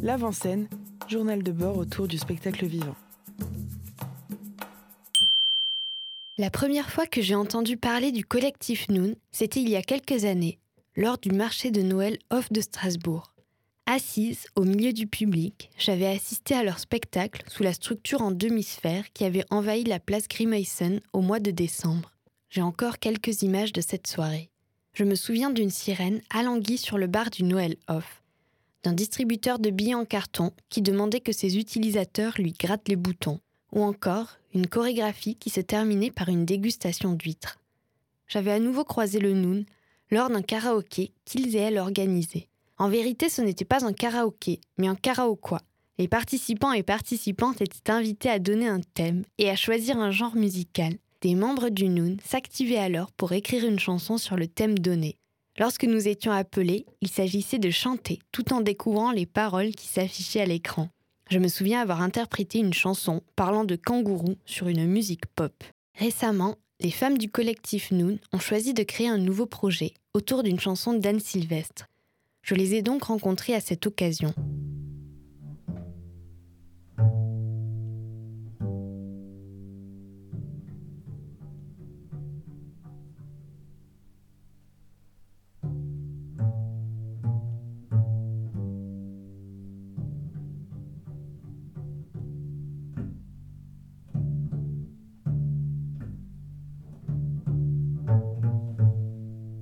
L'avant-scène, journal de bord autour du spectacle vivant. La première fois que j'ai entendu parler du collectif Noon, c'était il y a quelques années, lors du marché de Noël off de Strasbourg. Assise au milieu du public, j'avais assisté à leur spectacle sous la structure en demi-sphère qui avait envahi la place Grimason au mois de décembre. J'ai encore quelques images de cette soirée. Je me souviens d'une sirène alanguie sur le bar du Noël off, d'un distributeur de billets en carton qui demandait que ses utilisateurs lui grattent les boutons, ou encore une chorégraphie qui se terminait par une dégustation d'huîtres. J'avais à nouveau croisé le Noon lors d'un karaoké qu'ils et elles organisaient. En vérité, ce n'était pas un karaoké, mais un karaoke. Les participants et participantes étaient invités à donner un thème et à choisir un genre musical. Des membres du Noon s'activaient alors pour écrire une chanson sur le thème donné. Lorsque nous étions appelés, il s'agissait de chanter tout en découvrant les paroles qui s'affichaient à l'écran. Je me souviens avoir interprété une chanson parlant de kangourous sur une musique pop. Récemment, les femmes du collectif Noon ont choisi de créer un nouveau projet autour d'une chanson d'Anne Sylvestre. Je les ai donc rencontrées à cette occasion.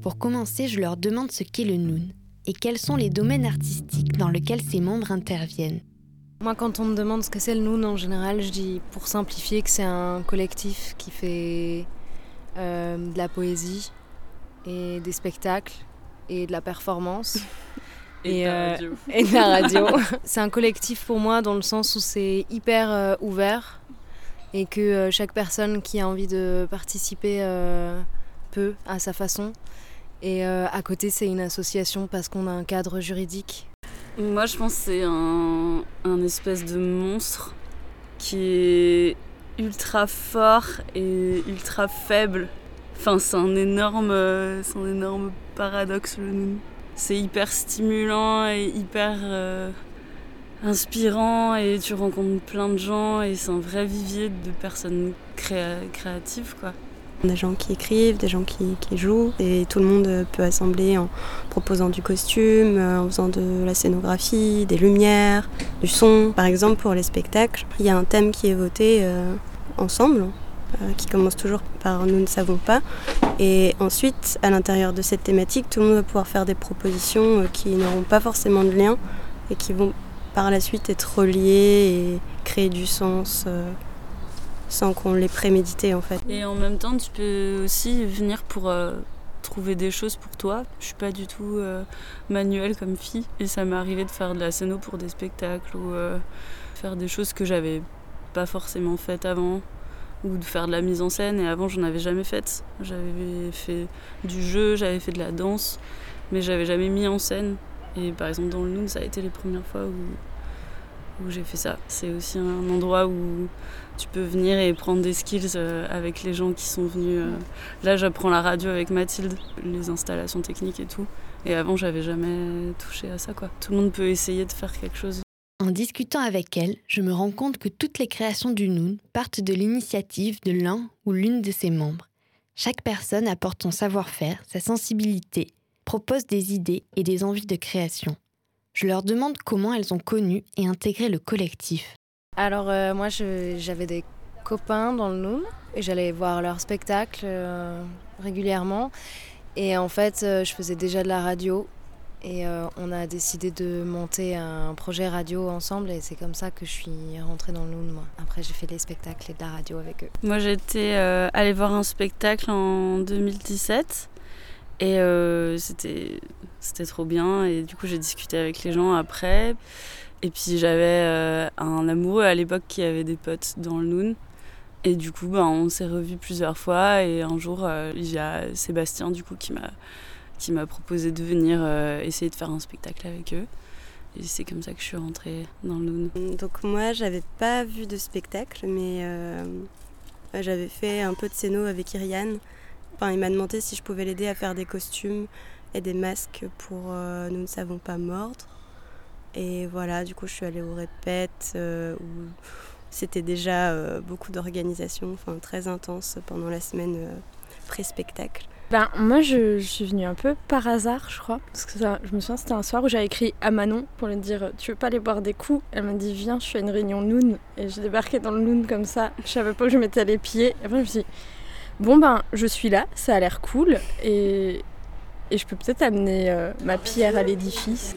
Pour commencer, je leur demande ce qu'est le Noon et quels sont les domaines artistiques dans lesquels ses membres interviennent. Moi, quand on me demande ce que c'est le Noon, en général, je dis pour simplifier que c'est un collectif qui fait euh, de la poésie et des spectacles et de la performance. et, de euh, et, de la radio. c'est un collectif pour moi dans le sens où c'est hyper euh, ouvert et que chaque personne qui a envie de participer peut à sa façon. Et euh, à côté, c'est une association parce qu'on a un cadre juridique. Moi, je pense que c'est un, espèce de monstre qui est ultra fort et ultra faible. Enfin, c'est un énorme, c'est un énorme paradoxe le C'est hyper stimulant et hyper euh, inspirant et tu rencontres plein de gens et c'est un vrai vivier de personnes créatives quoi. Des gens qui écrivent, des gens qui, jouent, et tout le monde peut assembler en proposant du costume, euh, en faisant de la scénographie, des lumières, du son. Par exemple, pour les spectacles, il y a un thème qui est voté euh, ensemble, euh, qui commence toujours par Nous ne savons pas. Et ensuite, à l'intérieur de cette thématique, tout le monde va pouvoir faire des propositions qui n'auront pas forcément de lien et qui vont par la suite être reliées et créer du sens sans qu'on l'ait prémédité en fait. Et en même temps, tu peux aussi venir pour euh, trouver des choses pour toi. Je suis pas du tout euh, manuelle comme fille et ça m'est arrivé de faire de la scéno pour des spectacles ou euh, faire des choses que j'avais pas forcément faites avant ou de faire de la mise en scène et avant j'en avais jamais fait. J'avais fait du jeu, j'avais fait de la danse, mais j'avais jamais mis en scène. Et par exemple dans le Noon, ça a été les premières fois où où j'ai fait ça. C'est aussi un endroit où tu peux venir et prendre des skills euh, avec les gens qui sont venus. Euh. Là, j'apprends la radio avec Mathilde, les installations techniques et tout. Et avant, j'avais jamais touché à ça, quoi. Tout le monde peut essayer de faire quelque chose. En discutant avec elle, je me rends compte que toutes les créations du Noon partent de l'initiative de l'un ou l'une de ses membres. Chaque personne apporte son savoir-faire, sa sensibilité, propose des idées et des envies de création. Je leur demande comment elles ont connu et intégré le collectif. Alors euh, moi j'avais des copains dans le Noom et j'allais voir leurs spectacles euh, régulièrement. Et en fait euh, je faisais déjà de la radio et on a décidé de monter un projet radio ensemble et c'est comme ça que je suis rentrée dans le Noon. Moi. Après j'ai fait des spectacles et de la radio avec eux. Moi j'étais allée voir un spectacle en 2017 et euh, c'était, trop bien. Et du coup, j'ai discuté avec les gens après. Et puis, j'avais euh, un amoureux à l'époque qui avait des potes dans le Noon. Et du coup, ben, on s'est revus plusieurs fois. Et un jour, euh, il y a Sébastien du coup, qui m'a, proposé de venir essayer de faire un spectacle avec eux. Et c'est comme ça que je suis rentrée dans le Noon. Donc, moi, j'avais pas vu de spectacle, mais j'avais fait un peu de scéno avec Iriane il m'a demandé si je pouvais l'aider à faire des costumes et des masques pour euh, Nous ne savons pas mordre. Et voilà, du coup, je suis allée au répète où c'était déjà beaucoup d'organisation, enfin très intense pendant la semaine pré-spectacle. Ben, moi, je, suis venue un peu par hasard, je crois. Parce que je me souviens, c'était un soir où j'avais écrit à Manon pour lui dire Tu veux pas aller boire des coups? Elle m'a dit Viens, je suis à une réunion Noon. Et j'ai débarqué dans le Noon comme ça. Je savais pas où je mettais les pieds. Et après, je me suis dit Bon, ben, je suis là, ça a l'air cool. Et, je peux peut-être amener euh, ma pierre à l'édifice.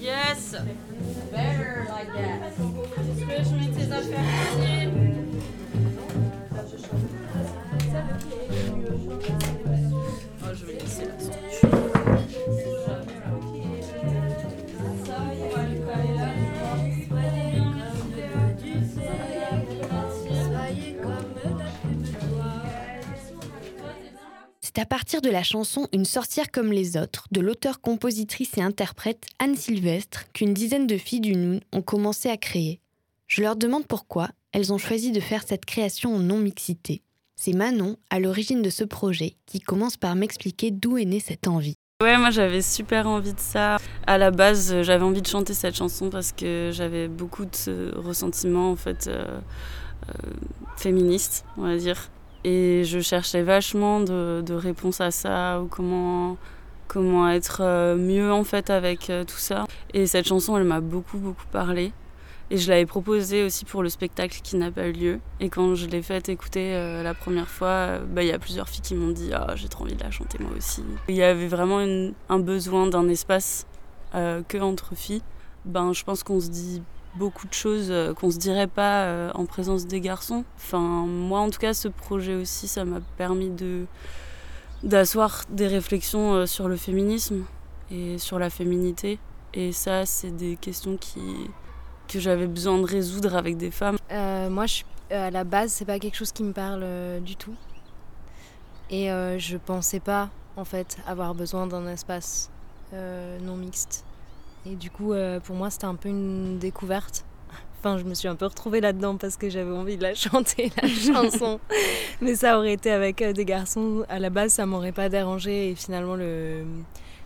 Yes! C'est à partir de la chanson Une sorcière comme les autres de l'auteur, compositrice et interprète Anne Sylvestre qu'une dizaine de filles du Noun ont commencé à créer. Je leur demande pourquoi elles ont choisi de faire cette création en non-mixité. C'est Manon, à l'origine de ce projet, qui commence par m'expliquer d'où est née cette envie. Ouais, moi j'avais super envie de ça. À la base, j'avais envie de chanter cette chanson parce que j'avais beaucoup de ressentiments en fait euh, euh, féministes, on va dire. Et je cherchais vachement de, réponses à ça, ou comment, comment être euh, mieux en fait avec euh, tout ça. Et cette chanson, elle m'a beaucoup, beaucoup parlé. Et je l'avais proposée aussi pour le spectacle qui n'a pas eu lieu. Et quand je l'ai fait écouter euh, la première fois, bah, il y a plusieurs filles qui m'ont dit Ah, j'ai trop envie de la chanter moi aussi. Il y avait vraiment un besoin d'un espace que entre filles. Ben, je pense qu'on se dit beaucoup de choses euh, qu'on se dirait pas euh, en présence des garçons. Enfin, moi en tout cas, ce projet aussi, ça m'a permis d'asseoir des réflexions euh, sur le féminisme et sur la féminité. Et ça, c'est des questions que j'avais besoin de résoudre avec des femmes. moi, à la base, c'est pas quelque chose qui me parle du tout. Et je pensais pas, en fait, avoir besoin d'un espace non mixte. Et du coup, euh, pour moi, c'était un peu une découverte. Enfin, je me suis un peu retrouvée là-dedans parce que j'avais envie de la chanter, la chanson. Mais ça aurait été avec euh, des garçons. À la base, ça m'aurait pas dérangé. Et finalement, le,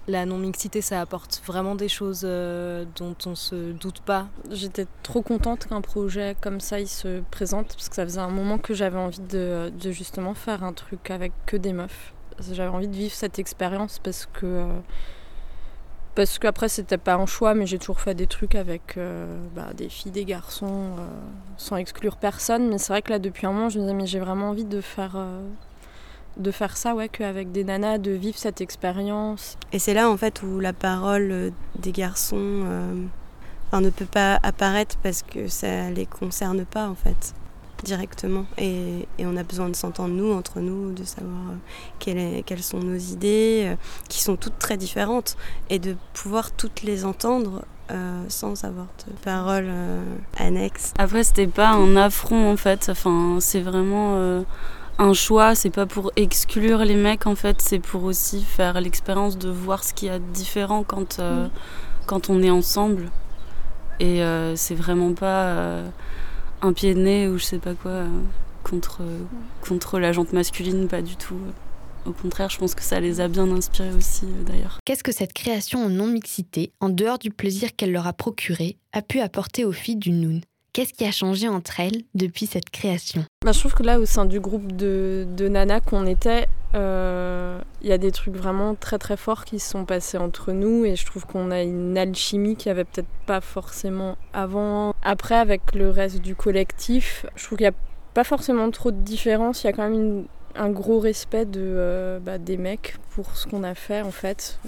la non-mixité, ça apporte vraiment des choses euh, dont on se doute pas. J'étais trop contente qu'un projet comme ça il se présente parce que ça faisait un moment que j'avais envie de, justement faire un truc avec que des meufs. J'avais envie de vivre cette expérience parce que parce qu'après c'était pas un choix mais j'ai toujours fait des trucs avec euh, bah, des filles des garçons euh, sans exclure personne. Mais c'est vrai que là depuis un moment je me disais mais j'ai vraiment envie de faire euh, de faire ça ouais qu'avec des nanas de vivre cette expérience. Et c'est là en fait où la parole des garçons ne peut pas apparaître parce que ça les concerne pas en fait directement. Et, on a besoin de s'entendre nous, entre nous, de savoir euh, quelles, sont nos idées, euh, qui sont toutes très différentes, et de pouvoir toutes les entendre euh, sans avoir de paroles annexes. Après, c'était pas un affront en fait, enfin, c'est vraiment un choix, c'est pas pour exclure les mecs en fait, c'est pour aussi faire l'expérience de voir ce qu'il y a de différent quand, mm. quand on est ensemble. Et c'est vraiment pas un pied de nez ou je sais pas quoi euh, contre, euh, contre la jante masculine, pas du tout. Au contraire, je pense que ça les a bien inspirés aussi euh, d'ailleurs. Qu'est-ce que cette création en non-mixité, en dehors du plaisir qu'elle leur a procuré, a pu apporter aux filles du Noon Qu'est-ce qui a changé entre elles depuis cette création? Bah, Je trouve que là, au sein du groupe de, de Nana qu'on était, il euh, y a des trucs vraiment très très forts qui se sont passés entre nous et je trouve qu'on a une alchimie qui avait peut-être pas forcément avant. Après, avec le reste du collectif, je trouve qu'il n'y a pas forcément trop de différence. Il y a quand même un gros respect de, euh, bah, des mecs pour ce qu'on a fait en fait.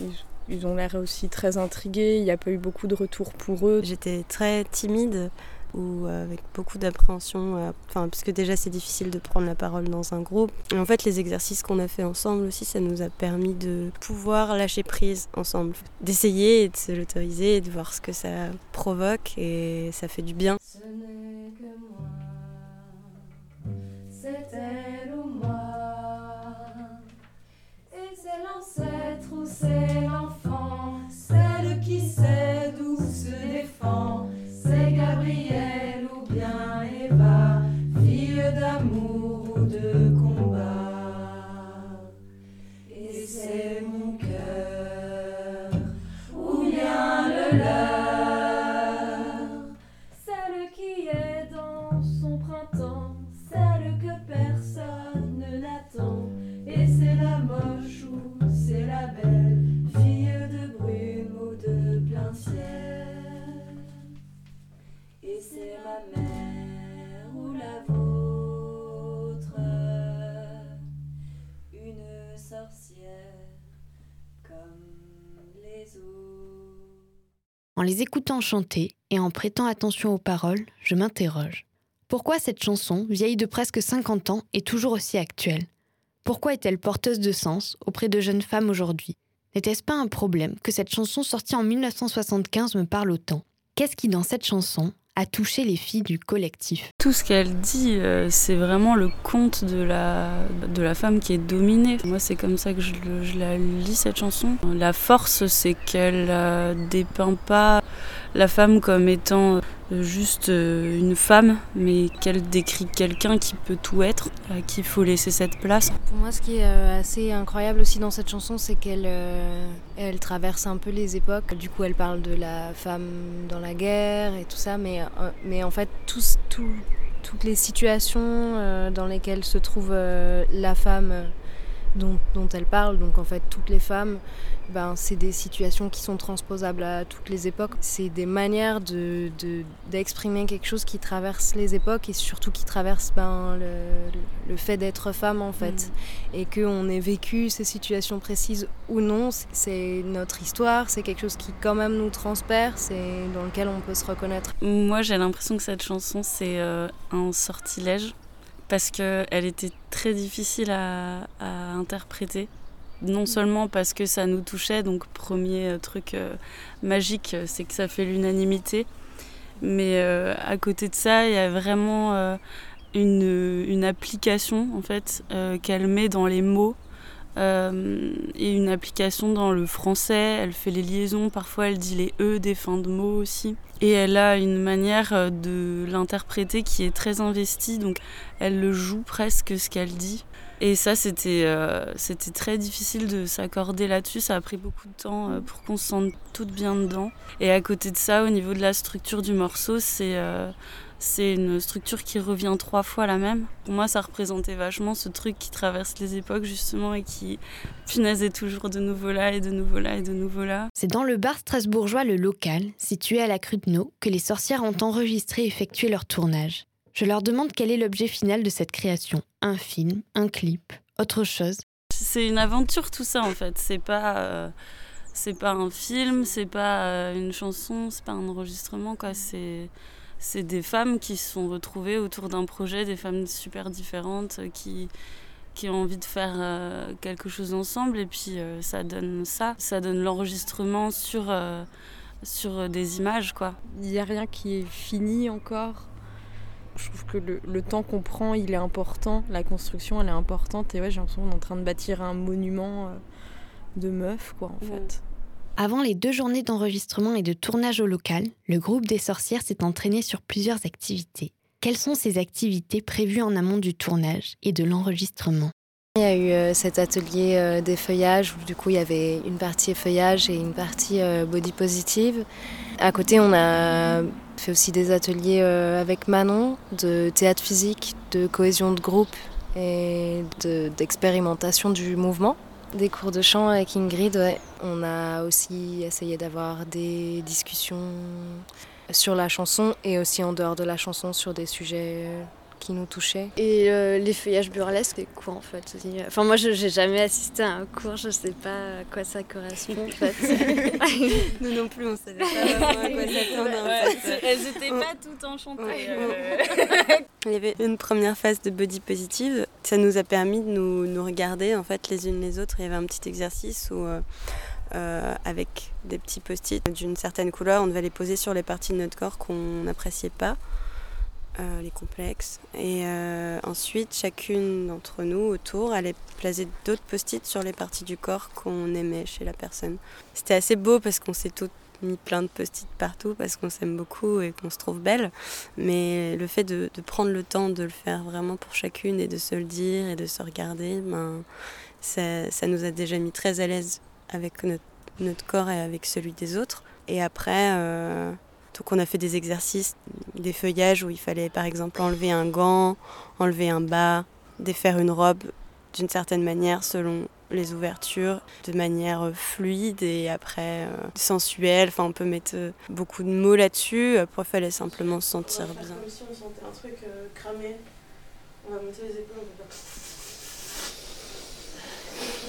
ils ont l'air aussi très intrigués, il n'y a pas eu beaucoup de retours pour eux. J'étais très timide ou euh, avec beaucoup d'appréhension, euh, enfin, puisque déjà c'est difficile de prendre la parole dans un groupe. Et en fait, les exercices qu'on a fait ensemble aussi, ça nous a permis de pouvoir lâcher prise ensemble, d'essayer de se l'autoriser et de voir ce que ça provoque et ça fait du bien. Ce n'est que moi, les écoutant chanter et en prêtant attention aux paroles, je m'interroge. Pourquoi cette chanson, vieille de presque 50 ans, est toujours aussi actuelle? Pourquoi est-elle porteuse de sens auprès de jeunes femmes aujourd'hui? N'était-ce pas un problème que cette chanson sortie en 1975 me parle autant? Qu'est-ce qui, dans cette chanson, a touché les filles du collectif Tout ce qu'elle dit, euh, c'est vraiment le conte de la, de la femme qui est dominée. Moi, c'est comme ça que je, je, la lis, cette chanson. La force, c'est qu'elle ne dépeint pas la femme comme étant juste euh, une femme, mais qu'elle décrit quelqu'un qui peut tout être, à qui il faut laisser cette place. Pour moi, ce qui est euh, assez incroyable aussi dans cette chanson, c'est qu'elle euh, elle traverse un peu les époques. Du coup, elle parle de la femme dans la guerre et tout ça, mais, mais en fait, tous, tout, toutes les situations dans lesquelles se trouve la femme dont, dont, elle parle, donc en fait toutes les femmes, ben, c'est des situations qui sont transposables à toutes les époques. C'est des manières d'exprimer de, d'exprimer quelque chose qui traverse les époques et surtout qui traverse ben, le, le fait d'être femme en fait. Mm. Et qu'on ait vécu ces situations précises ou non, c'est notre histoire, c'est quelque chose qui quand même nous transperce et dans lequel on peut se reconnaître. Moi j'ai l'impression que cette chanson c'est euh, un sortilège parce qu'elle était très difficile à, à interpréter. Non seulement parce que ça nous touchait, donc premier euh, truc euh, magique, euh, c'est que ça fait l'unanimité, mais à côté de ça, il y a vraiment une, une, application en fait qu'elle met dans les mots et une application dans le français. Elle fait les liaisons, parfois elle dit les e des fins de mots aussi. Et elle a une manière de l'interpréter qui est très investie, donc elle le joue presque ce qu'elle dit. Et ça, c'était euh, très difficile de s'accorder là-dessus. Ça a pris beaucoup de temps euh, pour qu'on se sente toutes bien dedans. Et à côté de ça, au niveau de la structure du morceau, c'est euh, c'est une structure qui revient trois fois la même. Pour moi, ça représentait vachement ce truc qui traverse les époques, justement, et qui punaisait toujours de nouveau là, et de nouveau là, et de nouveau là. C'est dans le bar strasbourgeois Le Local, situé à la Cruteno, que les sorcières ont enregistré et effectué leur tournage. Je leur demande quel est l'objet final de cette création. Un film, un clip, autre chose. C'est une aventure tout ça en fait. C'est pas, euh, c'est pas un film, c'est pas euh, une chanson, c'est pas un enregistrement quoi. C'est, c'est des femmes qui se sont retrouvées autour d'un projet, des femmes super différentes euh, qui qui ont envie de faire quelque chose ensemble et puis ça donne ça, ça donne l'enregistrement sur sur des images quoi. Il n'y a rien qui est fini encore je trouve que le, temps qu'on prend, il est important. La construction, elle est importante. Et ouais, j'ai l'impression qu'on est en train de bâtir un monument euh, de meufs, quoi, en fait. Avant les deux journées d'enregistrement et de tournage au local, le groupe des sorcières s'est entraîné sur plusieurs activités. Quelles sont ces activités prévues en amont du tournage et de l'enregistrement? Il y a eu euh, cet atelier euh, des feuillages où du coup il y avait une partie feuillage et une partie body positive. À côté on a fait aussi des ateliers euh, avec Manon de théâtre physique, de cohésion de groupe et d'expérimentation du mouvement. Des cours de chant avec Ingrid, on a aussi essayé d'avoir des discussions sur la chanson et aussi en dehors de la chanson sur des sujets qui nous touchaient. Et euh, les feuillages burlesques, c'est quoi en fait Enfin, moi, je n'ai jamais assisté à un cours, je ne sais pas à quoi ça correspond en fait. nous non plus, on ne savait pas à quoi ça Elles n'étaient pas toutes enchantées. Euh. Il y avait une première phase de body positive. Ça nous a permis de nous, nous, regarder en fait les unes les autres. Il y avait un petit exercice où. Euh, avec des petits post-it d'une certaine couleur, on devait les poser sur les parties de notre corps qu'on n'appréciait pas. Euh, les complexes. Et euh, ensuite, chacune d'entre nous autour allait placer d'autres post-it sur les parties du corps qu'on aimait chez la personne. C'était assez beau parce qu'on s'est toutes mis plein de post-it partout parce qu'on s'aime beaucoup et qu'on se trouve belle. Mais le fait de, prendre le temps de le faire vraiment pour chacune et de se le dire et de se regarder, ben, ça, nous a déjà mis très à l'aise avec notre, notre, corps et avec celui des autres. Et après, euh, donc on a fait des exercices, des feuillages où il fallait par exemple enlever un gant, enlever un bas, défaire une robe d'une certaine manière selon les ouvertures, de manière fluide et après euh, sensuelle. Enfin, on peut mettre euh, beaucoup de mots là-dessus. Après, il fallait simplement se sentir bien. Comme si on sentait un truc euh, cramé. On va monter les épaules.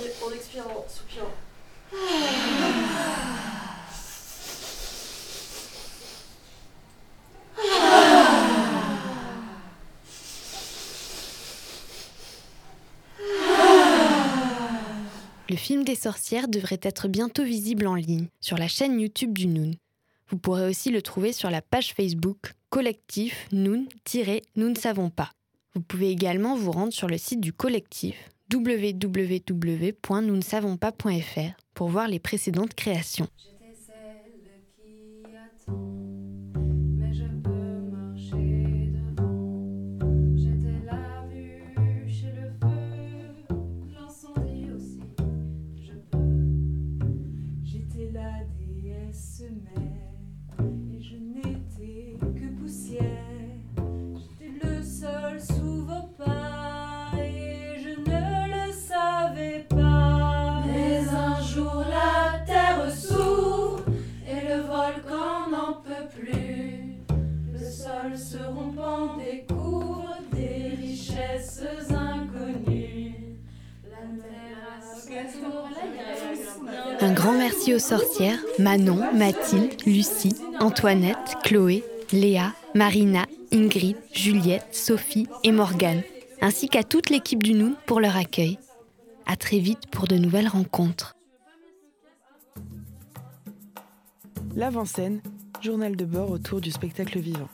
Et puis on expire en soupirant. Le film des sorcières devrait être bientôt visible en ligne sur la chaîne YouTube du Noon. Vous pourrez aussi le trouver sur la page Facebook collectif Noon-Nous ne savons pas. Vous pouvez également vous rendre sur le site du collectif www.nous-ne-savons-pas.fr pour voir les précédentes créations. Un grand merci aux sorcières Manon, Mathilde, Lucie, Antoinette, Chloé, Léa, Marina, Ingrid, Juliette, Sophie et Morgane, ainsi qu'à toute l'équipe du Noun pour leur accueil. À très vite pour de nouvelles rencontres. L'avant-scène, journal de bord autour du spectacle vivant.